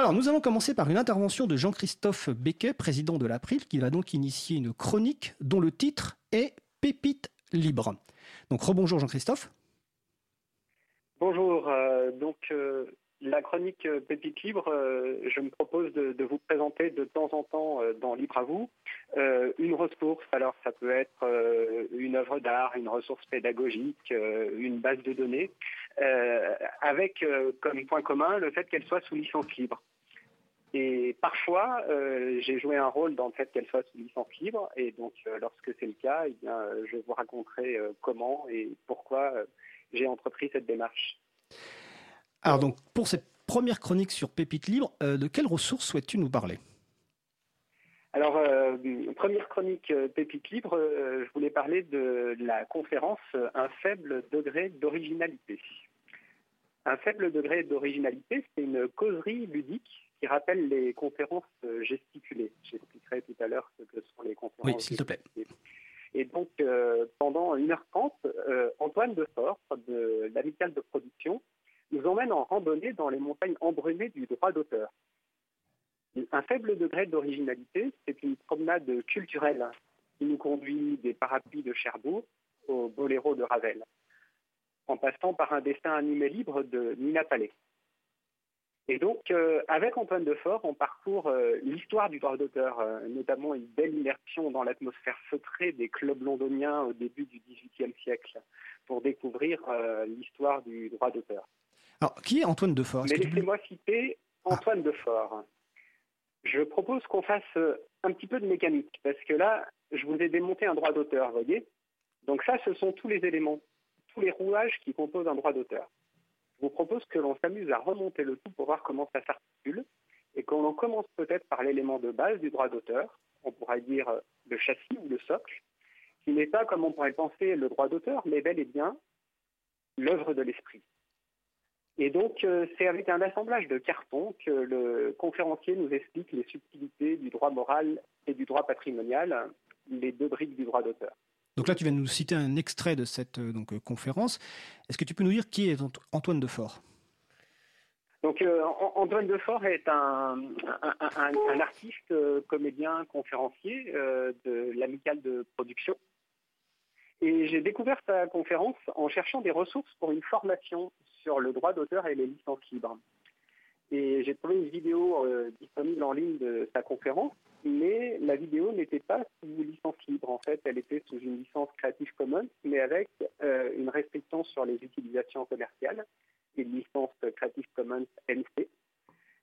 Alors, nous allons commencer par une intervention de Jean-Christophe Becquet, président de l'April, qui va donc initier une chronique dont le titre est Pépite libre. Donc, rebonjour Jean-Christophe. Bonjour. Euh, donc, euh, la chronique euh, Pépite Libre, je me propose de, vous présenter de temps en temps dans Libre à vous une ressource. Alors, ça peut être une œuvre d'art, une ressource pédagogique, une base de données, avec comme point commun le fait qu'elle soit sous licence libre. Et parfois, j'ai joué un rôle dans le fait qu'elle soit sous licence libre. Et donc, lorsque c'est le cas, eh bien, je vous raconterai comment et pourquoi j'ai entrepris cette démarche. Alors donc, pour cette première chronique sur Pépite Libre, euh, de quelles ressources souhaites-tu nous parler? Alors, euh, première chronique euh, Pépite Libre, je voulais parler de la conférence Un faible degré d'originalité. Un faible degré d'originalité, c'est une causerie ludique qui rappelle les conférences gesticulées. J'expliquerai tout à l'heure ce que sont les conférences. Oui, s'il te plaît. Et donc, euh, pendant 1h30, euh, Antoine Defort, de l'Amicale de production, nous emmène en randonnée dans les montagnes embrumées du droit d'auteur. Un faible degré d'originalité, c'est une promenade culturelle qui nous conduit des parapluies de Cherbourg au boléro de Ravel, en passant par un dessin animé libre de Nina Palais. Et donc, euh, avec Antoine Defort, on parcourt euh, l'histoire du droit d'auteur, euh, notamment une belle immersion dans l'atmosphère feutrée des clubs londoniens au début du XVIIIe siècle, pour découvrir l'histoire du droit d'auteur. Alors, qui est Antoine Defort? Mais laissez-moi citer Antoine Defort. Je propose qu'on fasse un petit peu de mécanique, parce que là, je vous ai démonté un droit d'auteur, vous voyez? Donc ça, ce sont tous les éléments, tous les rouages qui composent un droit d'auteur. Je vous propose que l'on s'amuse à remonter le tout pour voir comment ça s'articule et qu'on commence peut-être par l'élément de base du droit d'auteur, on pourrait dire euh, le châssis ou le socle, qui n'est pas, comme on pourrait penser, le droit d'auteur, mais bel et bien l'œuvre de l'esprit. Et donc, euh, c'est avec un assemblage de cartons que le conférencier nous explique les subtilités du droit moral et du droit patrimonial, les deux briques du droit d'auteur. Donc là, tu viens de nous citer un extrait de cette euh, donc, euh, conférence. Est-ce que tu peux nous dire qui est Antoine Defort? Donc euh, Antoine Defort est un, artiste, comédien, conférencier de l'amicale de production. Et j'ai découvert sa conférence en cherchant des ressources pour une formation sur le droit d'auteur et les licences libres. Et j'ai trouvé une vidéo disponible en ligne de sa conférence mais la vidéo n'était pas sous licence libre. En fait, elle était sous une licence Creative Commons, mais avec euh, une restriction sur les utilisations commerciales, une licence Creative Commons NC,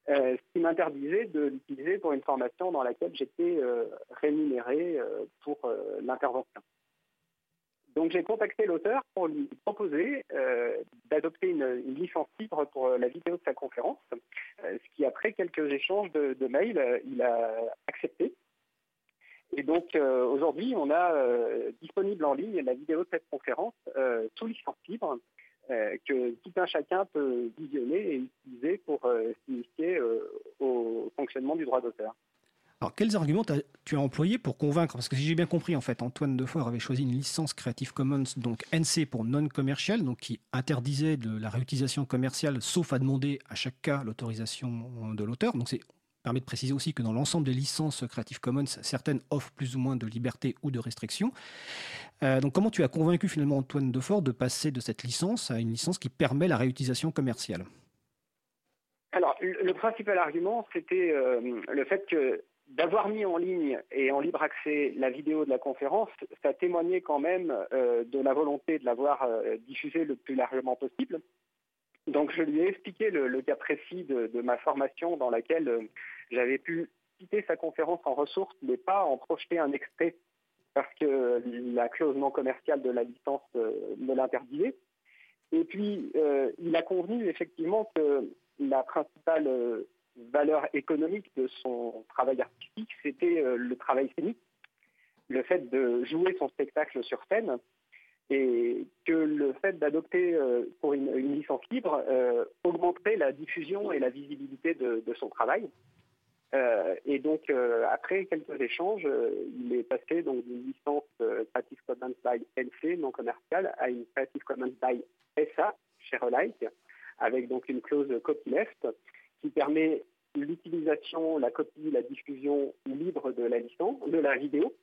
euh, ce qui m'interdisait de l'utiliser pour une formation dans laquelle j'étais euh, rémunéré pour l'intervention. Donc j'ai contacté l'auteur pour lui proposer euh, d'adopter une, licence libre pour la vidéo de sa conférence, euh, ce qui après quelques échanges de, mails, euh, il a accepté. Et donc aujourd'hui, on a disponible en ligne la vidéo de cette conférence sous licence libre que tout un chacun peut visionner et utiliser pour s'initier au fonctionnement du droit d'auteur. Alors, quels arguments as, tu as employés pour convaincre? Parce que si j'ai bien compris, en fait, Antoine Defort avait choisi une licence Creative Commons, donc NC pour non commercial, donc qui interdisait la réutilisation commerciale, sauf à demander à chaque cas l'autorisation de l'auteur. Donc, c'est permet de préciser aussi que dans l'ensemble des licences Creative Commons, certaines offrent plus ou moins de liberté ou de restriction. Euh, donc, comment tu as convaincu finalement Antoine Defort de passer de cette licence à une licence qui permet la réutilisation commerciale? Alors, le principal argument, c'était euh, le fait que d'avoir mis en ligne et en libre accès la vidéo de la conférence, ça témoignait quand même euh, de la volonté de l'avoir euh, diffusée le plus largement possible. Donc je lui ai expliqué le, cas précis de, ma formation dans laquelle euh, j'avais pu citer sa conférence en ressources, mais pas en projeter un extrait parce que la clause non commerciale de la licence me l'interdisait. Et puis, il a convenu effectivement que la principale valeur économique de son travail artistique, c'était euh, le travail scénique, le fait de jouer son spectacle sur scène, et que le fait d'adopter euh, pour une, licence libre euh, augmenterait la diffusion et la visibilité de, son travail. et donc, après quelques échanges, il est passé d'une licence Creative Commons by NC non commerciale à une Creative Commons by SA, Share Alike, avec donc une clause copyleft qui permet l'utilisation, la copie, la diffusion libre de la licence, de la vidéo,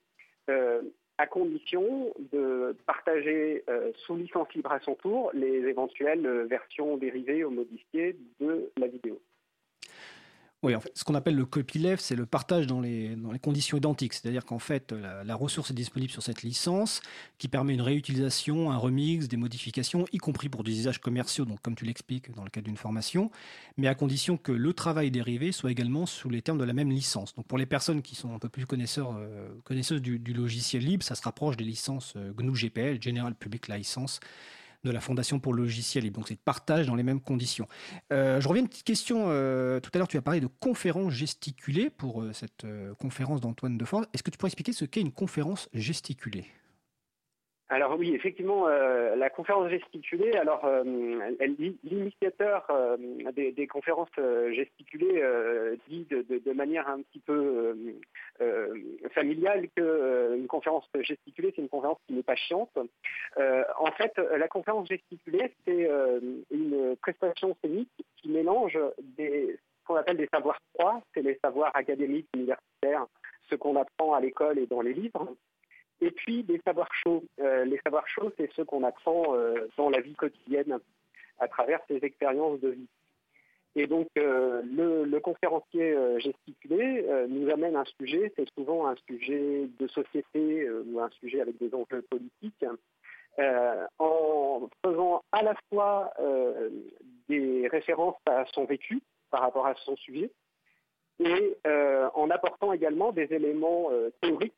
à condition de partager sous licence libre à son tour les éventuelles versions dérivées ou modifiées de la vidéo. Oui, en fait, ce qu'on appelle le copyleft, c'est le partage dans les, conditions identiques. C'est-à-dire qu'en fait, la, ressource est disponible sur cette licence qui permet une réutilisation, un remix, des modifications, y compris pour des usages commerciaux, donc comme tu l'expliques dans le cadre d'une formation, mais à condition que le travail dérivé soit également sous les termes de la même licence. Donc pour les personnes qui sont un peu plus connaisseurs, euh, connaisseuses du, logiciel libre, ça se rapproche des licences euh, GNU GPL, General Public License de la Fondation pour le logiciel. Donc c'est de partage dans les mêmes conditions. Euh, je reviens à une petite question. Euh, tout à l'heure, tu as parlé de conférence gesticulée pour euh, cette conférence d'Antoine Defort. Est-ce que tu pourrais expliquer ce qu'est une conférence gesticulée? Alors oui, effectivement, euh, la conférence gesticulée, alors euh, l'initiateur euh, des, conférences gesticulées dit de, manière un petit peu familiale qu'une conférence gesticulée, c'est une conférence qui n'est pas chiante. en fait, la conférence gesticulée, c'est une prestation scénique qui mélange ce qu'on appelle des savoirs froids, c'est les savoirs académiques, universitaires, ce qu'on apprend à l'école et dans les livres, et puis des savoirs chauds. Euh, les savoirs chauds, c'est ceux qu'on apprend euh, dans la vie quotidienne à travers ses expériences de vie. Et donc euh, le, conférencier gesticulé nous amène un sujet, c'est souvent un sujet de société ou un sujet avec des enjeux politiques, en faisant à la fois des références à son vécu par rapport à son sujet, et en apportant également des éléments théoriques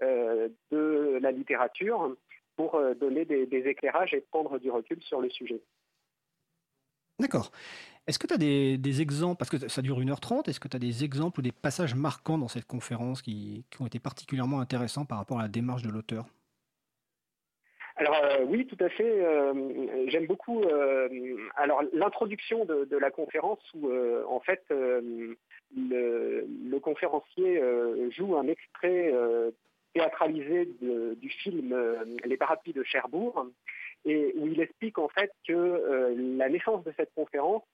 de la littérature pour euh, donner des, éclairages et prendre du recul sur le sujet. D'accord. Est-ce que tu as des, exemples, parce que ça dure 1h30, est-ce que tu as des exemples ou des passages marquants dans cette conférence qui, ont été particulièrement intéressants par rapport à la démarche de l'auteur? Alors euh, oui, tout à fait. J'aime beaucoup. alors l'introduction de, la conférence où en fait le, le, conférencier joue un extrait théâtralisé du film euh, Les Parapluies de Cherbourg, et où il explique en fait que euh, la naissance de cette conférence,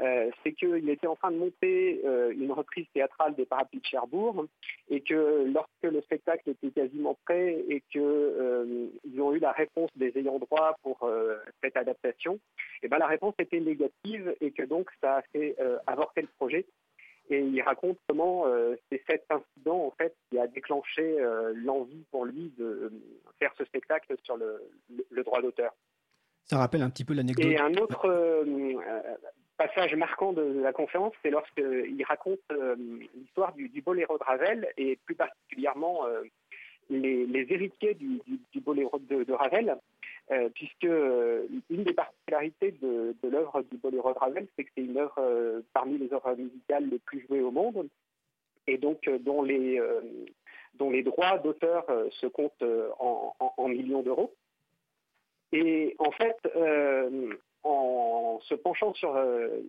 euh, c'est qu'il était en train de monter une reprise théâtrale des Parapluies de Cherbourg, et que lorsque le spectacle était quasiment prêt et qu'ils ont eu la réponse des ayants droit pour cette adaptation, ben la réponse était négative et que donc ça a fait avorter le projet et il raconte comment euh, c'est cet incident en fait qui a déclenché euh, l'envie pour lui de euh, faire ce spectacle sur le, droit d'auteur. Ça rappelle un petit peu l'anecdote. Et un autre passage marquant de la conférence, c'est lorsqu'il raconte l'histoire du, boléro de Ravel et plus particulièrement les, héritiers du, boléro de Ravel euh, puisque euh, une des particularités de, l'œuvre du Boléro de Ravel, c'est que c'est une œuvre euh, parmi les œuvres musicales les plus jouées au monde, et donc dont les, droits d'auteur se comptent en, millions d'euros. Et en fait, en se penchant sur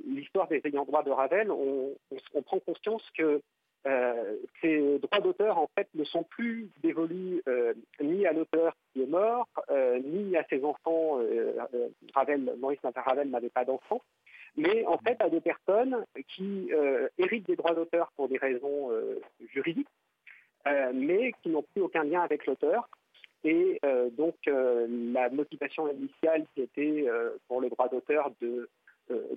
l'histoire des ayants droit de Ravel, on prend conscience que euh, ces droits d'auteur, en fait, ne sont plus dévolus euh, ni à l'auteur qui est mort, euh, ni à ses enfants. Ravel, Maurice Ravel n'avait pas d'enfants, mais en fait à des personnes qui héritent des droits d'auteur pour des raisons juridiques, mais qui n'ont plus aucun lien avec l'auteur. Et donc la motivation initiale qui était pour le droit d'auteur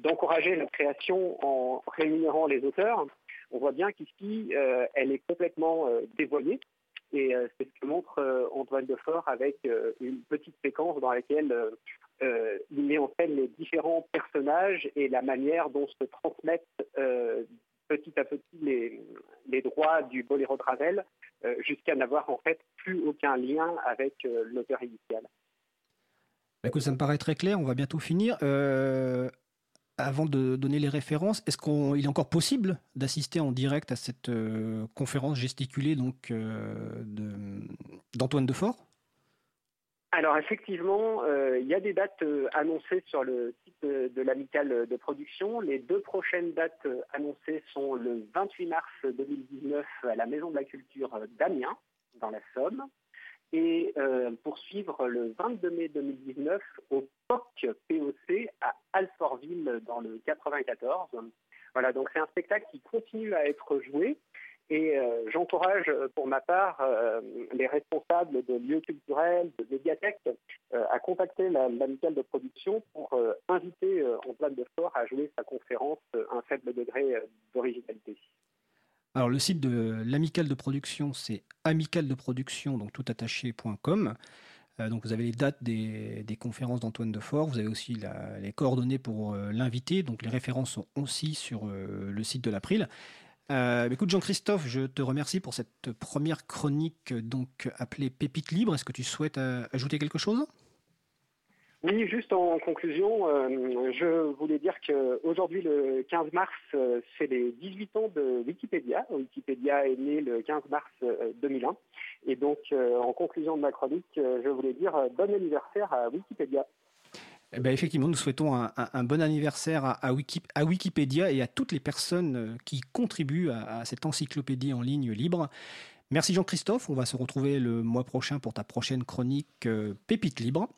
d'encourager la création en rémunérant les auteurs, on voit bien qu'ici, euh, elle est complètement euh, dévoyée. Et euh, c'est ce que montre Antoine Defort avec une petite séquence dans laquelle il met en scène les différents personnages et la manière dont se transmettent petit à petit les, droits du boléro de Ravel jusqu'à n'avoir en fait plus aucun lien avec l'auteur initial. Bah, écoute, ça me paraît très clair, on va bientôt finir avant de donner les références, est-ce qu'il est encore possible d'assister en direct à cette euh, conférence gesticulée donc euh, d'Antoine Defort? Alors effectivement, euh, il y a des dates annoncées sur le site de, l'amicale de production. Les deux prochaines dates annoncées sont le 28 mars 2019 à la Maison de la Culture d'Amiens, dans la Somme, et poursuivre le 22 mai 2019 au POC POC Alfortville dans le 94, Voilà, donc c'est un spectacle qui continue à être joué. Et euh, j'encourage euh, pour ma part euh, les responsables de lieux culturels, de médiathèques, à contacter l'amicale de production pour inviter Antoine Defort à jouer sa conférence Un faible degré d'originalité. Alors le site de l'amicale de production, c'est amicale-de-production, donc toutattaché.com. donc vous avez les dates des, conférences d'Antoine Defort, vous avez aussi les coordonnées pour l'inviter, donc les références sont aussi sur le site de l'April. Euh, écoute Jean-Christophe, je te remercie pour cette première chronique donc appelée Pépite libre. Est-ce que tu souhaites euh, ajouter quelque chose? Oui, juste en conclusion, euh, je voulais dire qu'aujourd'hui, le 15 mars, c'est les 18 ans de Wikipédia. Wikipédia est né le 15 mars 2001. Et donc, en conclusion de ma chronique, je voulais dire bon anniversaire à Wikipédia. Eh ben, effectivement, nous souhaitons un, bon anniversaire à, Wikipédia et à toutes les personnes euh, qui contribuent à, cette encyclopédie en ligne libre. Merci Jean-Christophe, on va se retrouver le mois prochain pour ta prochaine chronique euh, Pépite libre.